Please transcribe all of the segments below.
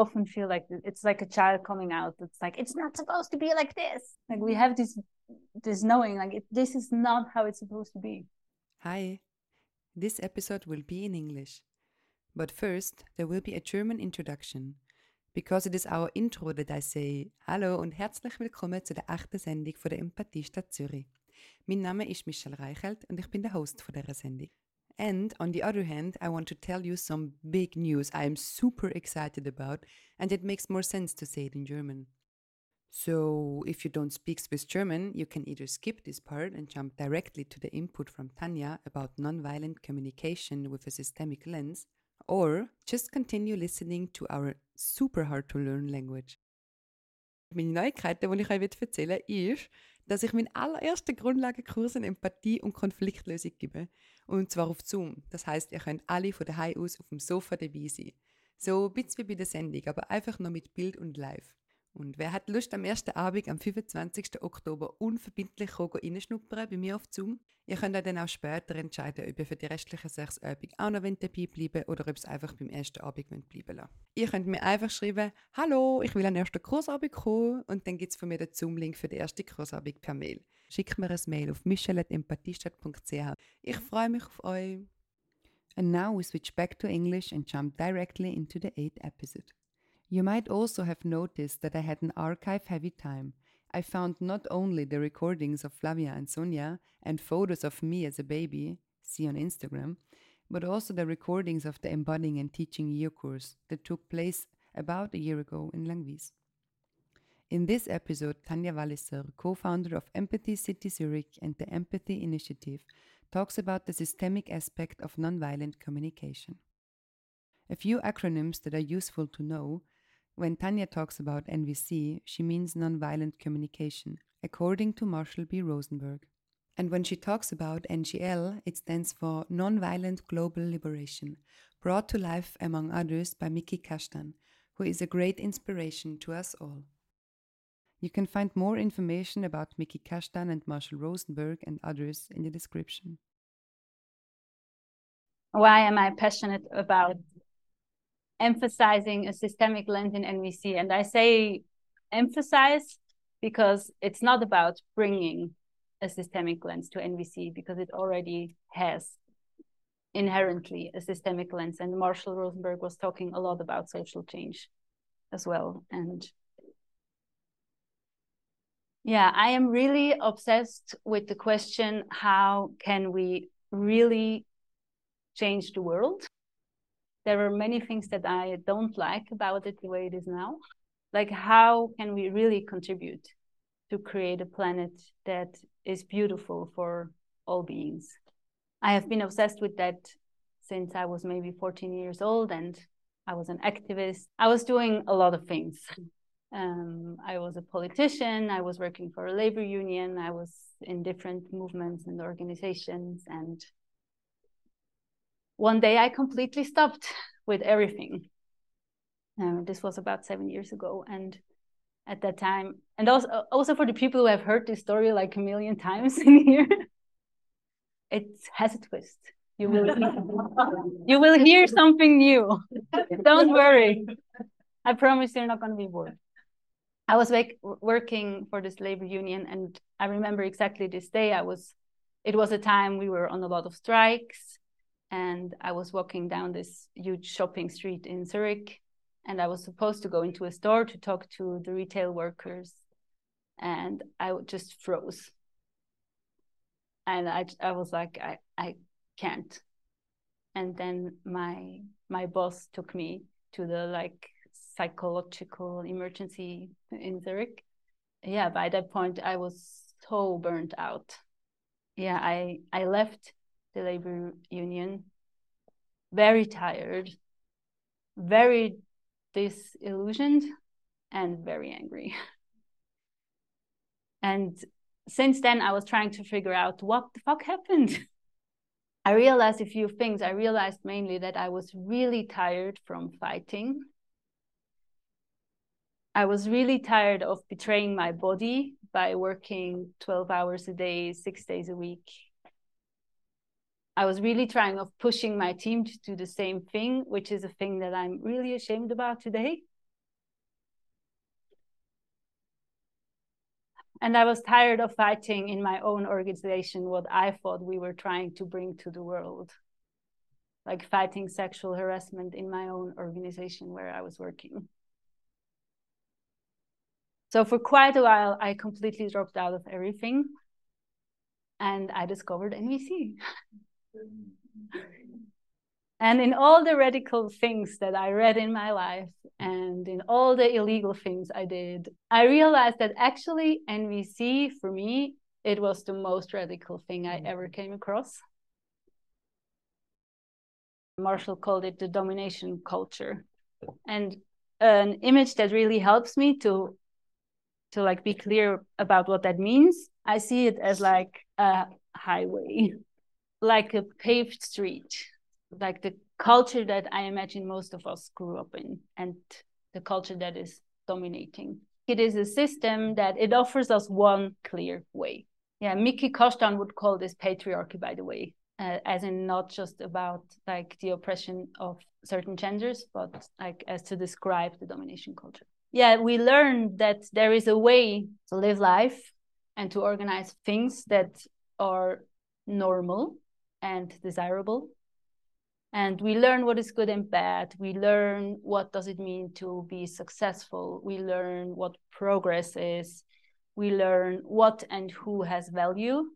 often feel like it's like a child coming out. It's like it's not supposed to be like this. Like we have this this knowing like it, this is not how it's supposed to be. Hi. This episode will be in English. But first, there will be a German introduction. Because it is our intro that I say Hallo und herzlich willkommen zu der achten Sendung von der Empathiestadt Zürich. Mein Name ist Michelle Reichelt und ich bin der Host von dieser Sendung. And on the other hand, I want to tell you some big news I am super excited about, and it makes more sense to say it in German. So, if you don't speak Swiss German, you can either skip this part and jump directly to the input from Tanja about nonviolent communication with a systemic lens, or just continue listening to our super hard to learn language. Meine Neuigkeit, die ich euch erzählen ist, dass ich meinen allerersten Grundlagenkurs in Empathie und Konfliktlösung gebe. Und zwar auf Zoom. Das heißt, ihr könnt alle von daheim aus auf dem Sofa dabei sein. So ein bisschen wie bei der Sendung, aber einfach nur mit Bild und live. Und wer hat Lust, am ersten Abend, am 25. Oktober, unverbindlich reinschnuppern bei mir auf Zoom? Ihr könnt dann auch später entscheiden, ob ihr für die restlichen sechs Abende auch noch dabei bleiben oder ob es einfach beim ersten Abend bleiben lassen Ihr könnt mir einfach schreiben, «Hallo, ich will an den ersten Kursabend kommen» und dann gibt es von mir den Zoom-Link für den ersten Kursabend per Mail. Schickt mir ein Mail auf michelle.empathiestadt.ch. Ich freue mich auf euch. And now we switch back to English and jump directly into the eighth episode. You might also have noticed that I had an archive heavy time. I found not only the recordings of Flavia and Sonia and photos of me as a baby, see on Instagram, but also the recordings of the embodying and teaching year course that took place about a year ago in Langwies. In this episode, Tanja Walliser, co founder of Empathy City Zurich and the Empathy Initiative, talks about the systemic aspect of nonviolent communication. A few acronyms that are useful to know when Tanja talks about NVC, she means nonviolent communication, according to Marshall B. Rosenberg. And when she talks about NGL, it stands for Nonviolent Global Liberation, brought to life, among others, by Miki Kashtan, who is a great inspiration to us all. You can find more information about Miki Kashtan and Marshall Rosenberg and others in the description. Why am I passionate about emphasizing a systemic lens in NVC. And I say emphasize because it's not about bringing a systemic lens to NVC because it already has inherently a systemic lens. And Marshall Rosenberg was talking a lot about social change as well. And yeah, I am really obsessed with the question how can we really change the world? There are many things that I don't like about it the way it is now. Like, how can we really contribute to create a planet that is beautiful for all beings? I have been obsessed with that since I was maybe 14 years old and I was an activist. I was doing a lot of things. Um, I was a politician, I was working for a labor union, I was in different movements and organizations, and one day I completely stopped with everything. Uh, this was about seven years ago, and at that time, and also also for the people who have heard this story like a million times in here, it has a twist. You will you will hear something new. Don't worry. I promise you're not going to be bored. I was like working for this labor union, and I remember exactly this day. I was, it was a time we were on a lot of strikes, and I was walking down this huge shopping street in Zurich, and I was supposed to go into a store to talk to the retail workers, and I just froze. And I, I was like, I, I can't. And then my my boss took me to the like psychological emergency in Zurich. Yeah, by that point I was so burnt out. Yeah, I I left the labor union, very tired, very disillusioned, and very angry. and since then, I was trying to figure out what the fuck happened. I realized a few things. I realized mainly that I was really tired from fighting. I was really tired of betraying my body by working 12 hours a day, six days a week, I was really trying of pushing my team to do the same thing, which is a thing that I'm really ashamed about today. And I was tired of fighting in my own organization what I thought we were trying to bring to the world, like fighting sexual harassment in my own organization where I was working. So for quite a while, I completely dropped out of everything and I discovered NVC. and in all the radical things that I read in my life and in all the illegal things I did, I realized that actually NVC for me, it was the most radical thing I ever came across. Marshall called it the domination culture. And an image that really helps me to to like be clear about what that means, I see it as like a highway, like a paved street, like the culture that I imagine most of us grew up in and the culture that is dominating. It is a system that it offers us one clear way. Yeah, Miki Kashtan would call this patriarchy, by the way, uh, as in not just about like the oppression of certain genders, but like as to describe the domination culture yeah, we learned that there is a way to live life and to organize things that are normal and desirable. And we learn what is good and bad. We learn what does it mean to be successful. We learn what progress is. We learn what and who has value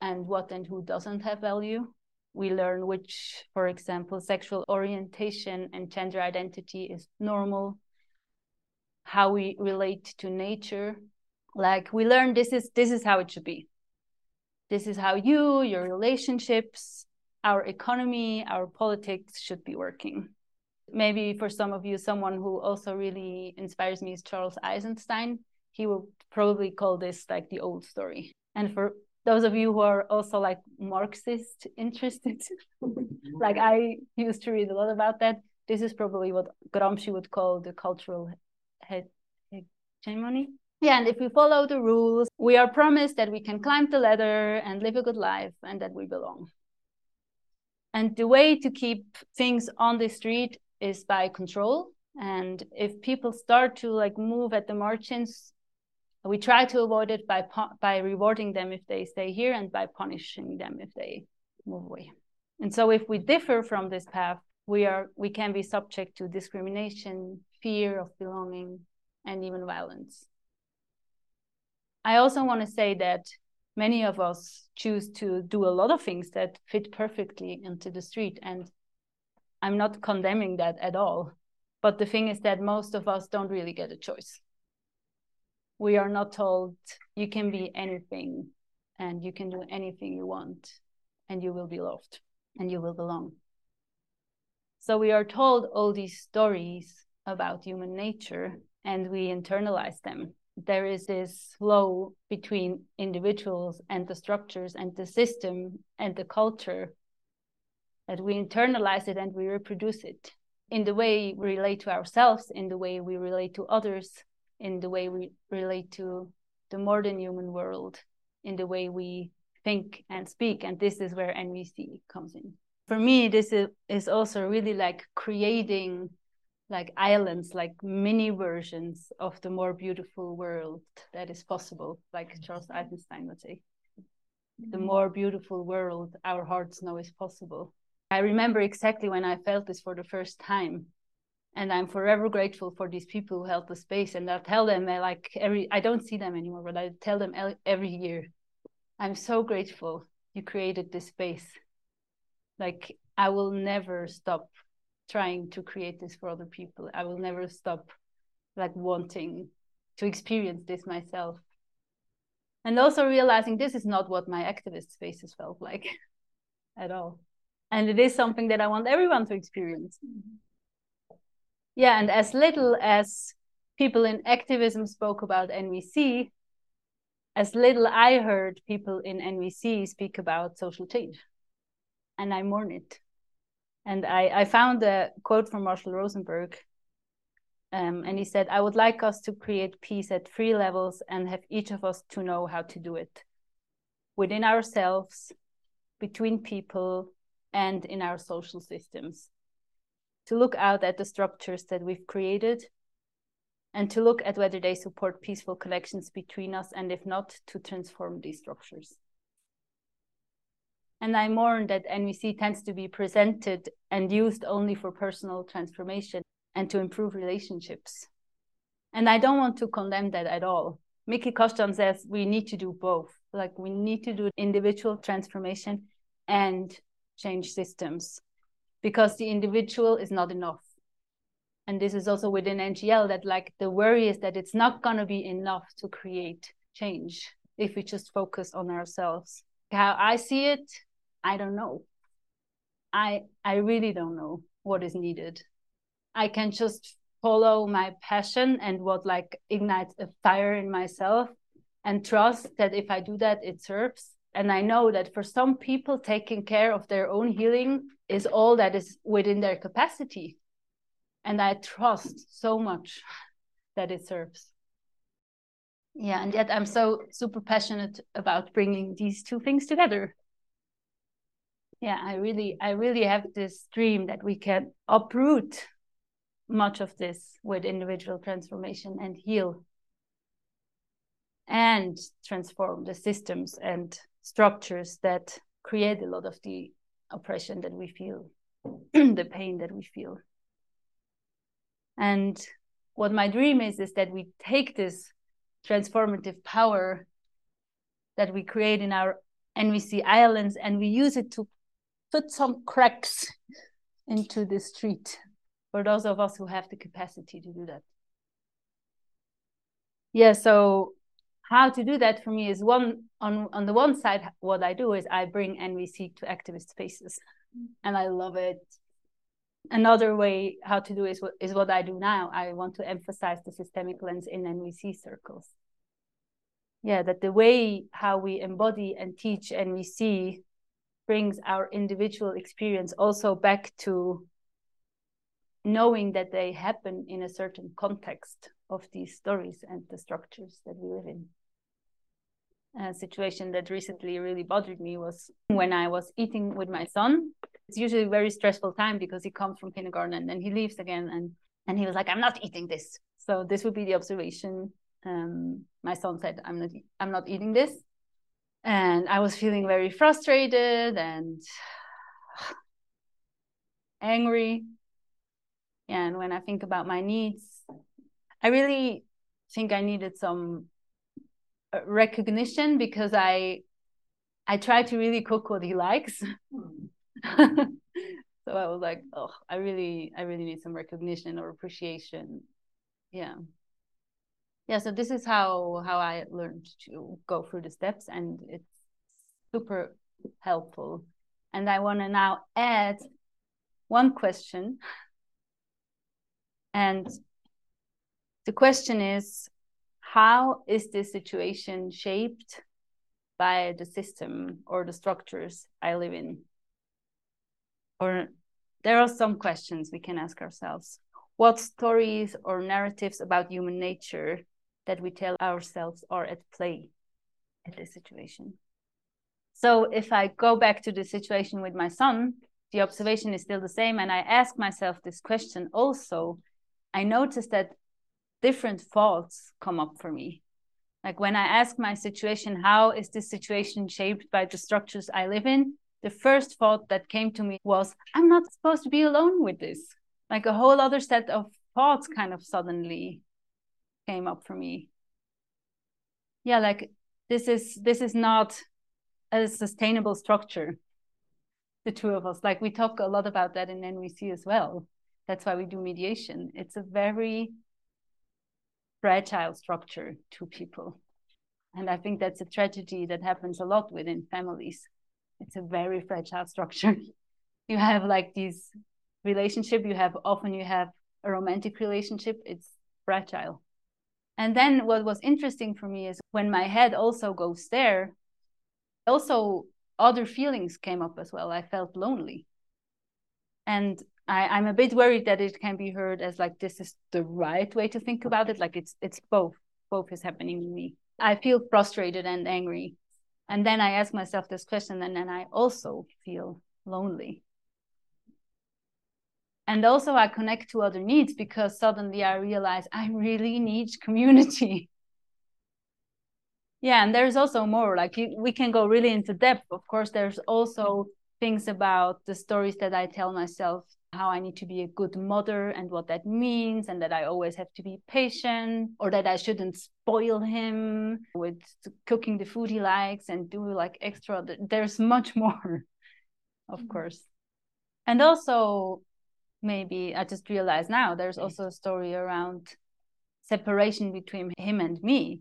and what and who doesn't have value. We learn which, for example, sexual orientation and gender identity is normal how we relate to nature like we learn this is this is how it should be this is how you your relationships our economy our politics should be working maybe for some of you someone who also really inspires me is charles eisenstein he will probably call this like the old story and for those of you who are also like marxist interested like i used to read a lot about that this is probably what gramsci would call the cultural hegemony. Yeah, and if we follow the rules, we are promised that we can climb the ladder and live a good life and that we belong. And the way to keep things on the street is by control. And if people start to like move at the margins, we try to avoid it by by rewarding them if they stay here and by punishing them if they move away. And so if we differ from this path, we are we can be subject to discrimination, fear of belonging, and even violence. I also want to say that many of us choose to do a lot of things that fit perfectly into the street. And I'm not condemning that at all. But the thing is that most of us don't really get a choice. We are not told you can be anything and you can do anything you want and you will be loved and you will belong. So we are told all these stories about human nature and we internalize them. There is this flow between individuals and the structures and the system and the culture that we internalize it and we reproduce it in the way we relate to ourselves, in the way we relate to others, in the way we relate to the modern human world, in the way we think and speak. And this is where NVC comes in. For me, this is, is also really like creating like islands, like mini versions of the more beautiful world that is possible, like mm. Charles Eisenstein would say. The mm. more beautiful world our hearts know is possible. I remember exactly when I felt this for the first time. And I'm forever grateful for these people who held the space. And I tell them, I like every, I don't see them anymore, but I tell them every year, I'm so grateful you created this space. Like, I will never stop trying to create this for other people. I will never stop like wanting to experience this myself. And also realizing this is not what my activist spaces felt like at all. And it is something that I want everyone to experience. Yeah, and as little as people in activism spoke about NVC, as little I heard people in NVC speak about social change. And I mourn it. And I, I found a quote from Marshall Rosenberg. Um, and he said, I would like us to create peace at three levels and have each of us to know how to do it within ourselves, between people, and in our social systems. To look out at the structures that we've created and to look at whether they support peaceful connections between us, and if not, to transform these structures. And I mourn that NVC tends to be presented and used only for personal transformation and to improve relationships. And I don't want to condemn that at all. Miki Kashtan says we need to do both. Like we need to do individual transformation and change systems because the individual is not enough. And this is also within NGL that like the worry is that it's not going to be enough to create change if we just focus on ourselves. How I see it, I don't know. I I really don't know what is needed. I can just follow my passion and what like ignites a fire in myself and trust that if I do that it serves and I know that for some people, taking care of their own healing is all that is within their capacity. And I trust so much that it serves. Yeah, and yet I'm so super passionate about bringing these two things together. Yeah, I really, I really have this dream that we can uproot much of this with individual transformation and heal and transform the systems and structures that create a lot of the oppression that we feel, the pain that we feel. And what my dream is is that we take this transformative power that we create in our NVC islands and we use it to put some cracks into the street for those of us who have the capacity to do that. Yeah, so how to do that for me is one on on the one side what i do is i bring nvc to activist spaces and i love it. Another way how to do is what is what i do now. I want to emphasize the systemic lens in nvc circles. Yeah that the way how we embody and teach nvc brings our individual experience also back to knowing that they happen in a certain context of these stories and the structures that we live in a situation that recently really bothered me was when I was eating with my son. It's usually a very stressful time because he comes from kindergarten and then he leaves again and and he was like, I'm not eating this. So this would be the observation. Um, my son said, I'm not I'm not eating this. And I was feeling very frustrated and angry. And when I think about my needs, I really think I needed some uh, recognition because I I try to really cook what he likes. so I was like, oh, I really I really need some recognition or appreciation. Yeah. Yeah, so this is how how I learned to go through the steps and it's super helpful. And I want to now add one question. And the question is how is this situation shaped by the system or the structures I live in? Or there are some questions we can ask ourselves. What stories or narratives about human nature that we tell ourselves are at play at this situation? So if I go back to the situation with my son, the observation is still the same. And I ask myself this question also. I notice that different thoughts come up for me. Like when I ask my situation, how is this situation shaped by the structures I live in? The first thought that came to me was, I'm not supposed to be alone with this. Like a whole other set of thoughts kind of suddenly came up for me. Yeah, like this is this is not a sustainable structure. The two of us, like we talk a lot about that in NVC as well. That's why we do mediation. It's a very fragile structure to people. And I think that's a tragedy that happens a lot within families. It's a very fragile structure. you have like these relationship, you have often you have a romantic relationship, it's fragile. And then what was interesting for me is when my head also goes there, also other feelings came up as well. I felt lonely. And I, am a bit worried that it can be heard as like this is the right way to think about it. Like it's it's both. Both is happening to me. I feel frustrated and angry. And then I ask myself this question, and then I also feel lonely. And also I connect to other needs because suddenly I realize I really need community. yeah, and there's also more like you, we can go really into depth. Of course, there's also things about the stories that I tell myself how I need to be a good mother and what that means, and that I always have to be patient, or that I shouldn't spoil him with cooking the food he likes and do like extra. There's much more, of mm-hmm. course. And also, maybe I just realized now there's mm. also a story around separation between him and me.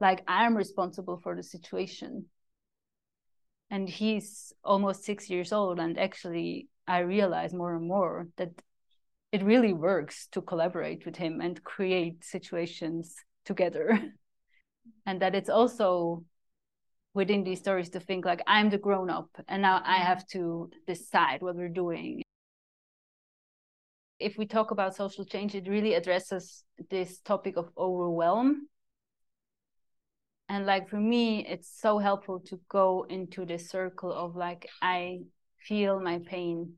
Like I'm responsible for the situation. And he's almost six years old, and actually I realize more and more that it really works to collaborate with him and create situations together. and that it's also within these stories to think like I'm the grown up and now I mm. have to decide what we're doing. If we talk about social change, it really addresses this topic of overwhelm. And like for me, it's so helpful to go into the circle of like I feel my pain.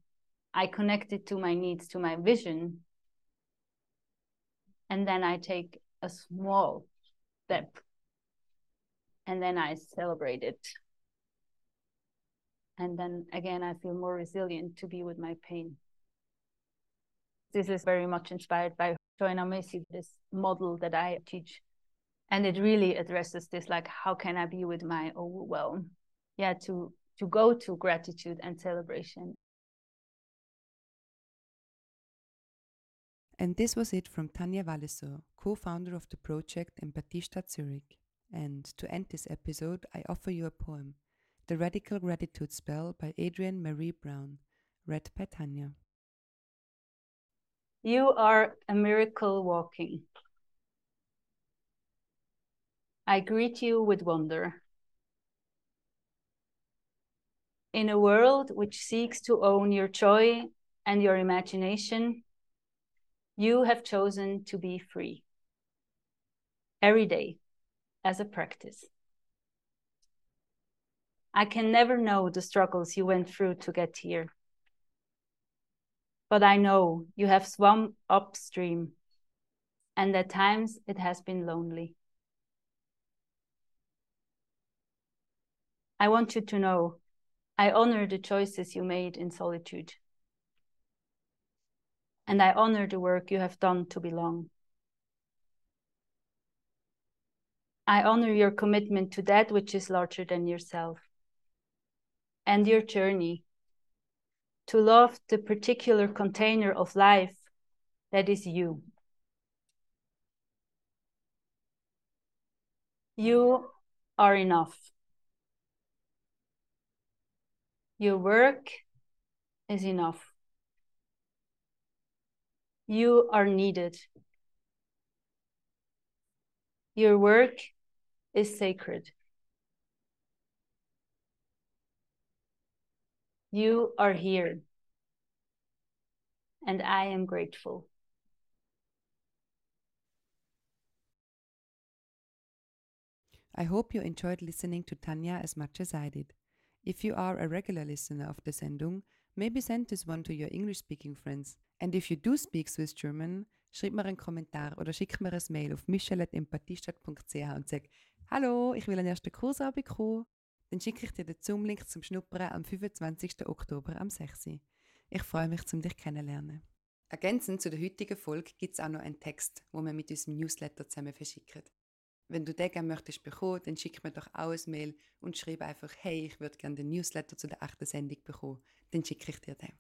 I connect it to my needs, to my vision. And then I take a small step and then I celebrate it. And then again, I feel more resilient to be with my pain. This is very much inspired by Joanna Macy, this model that I teach. And it really addresses this like, how can I be with my overwhelm? Yeah, to to go to gratitude and celebration. And this was it from Tanja Walliser, co founder of the project Empathiestadt Zurich. And to end this episode, I offer you a poem, The Radical Gratitude Spell by Adrienne Maree Brown, read by Tanja. You are a miracle walking. I greet you with wonder. In a world which seeks to own your joy and your imagination, you have chosen to be free. Every day, as a practice. I can never know the struggles you went through to get here. But I know you have swum upstream, and at times it has been lonely. I want you to know I honor the choices you made in solitude. And I honor the work you have done to belong. I honor your commitment to that which is larger than yourself and your journey to love the particular container of life that is you. You are enough. Your work is enough. You are needed. Your work is sacred. You are here, and I am grateful. I hope you enjoyed listening to Tanja as much as I did. If you are a regular listener of the Sendung, maybe send this one to your English speaking friends. And if you do speak Swiss German, schreib mir einen Kommentar oder schick mir ein Mail auf michelle.empathiestadt.ch und sag, Hallo, ich will einen ersten Kurs bekommen. Dann schicke ich dir den Zoom-Link zum Schnuppern am 25. Oktober am 6. Ich freue mich, um dich kennenzulernen. Ergänzend zu der heutigen Folge gibt es auch noch einen Text, wo wir mit unserem Newsletter zusammen verschicken. Wenn du den gerne möchtest bekommen, dann schick mir doch auch ein Mail und schreib einfach, hey, ich würde gerne den Newsletter zu der echten Sendung bekommen. Dann schicke ich dir den.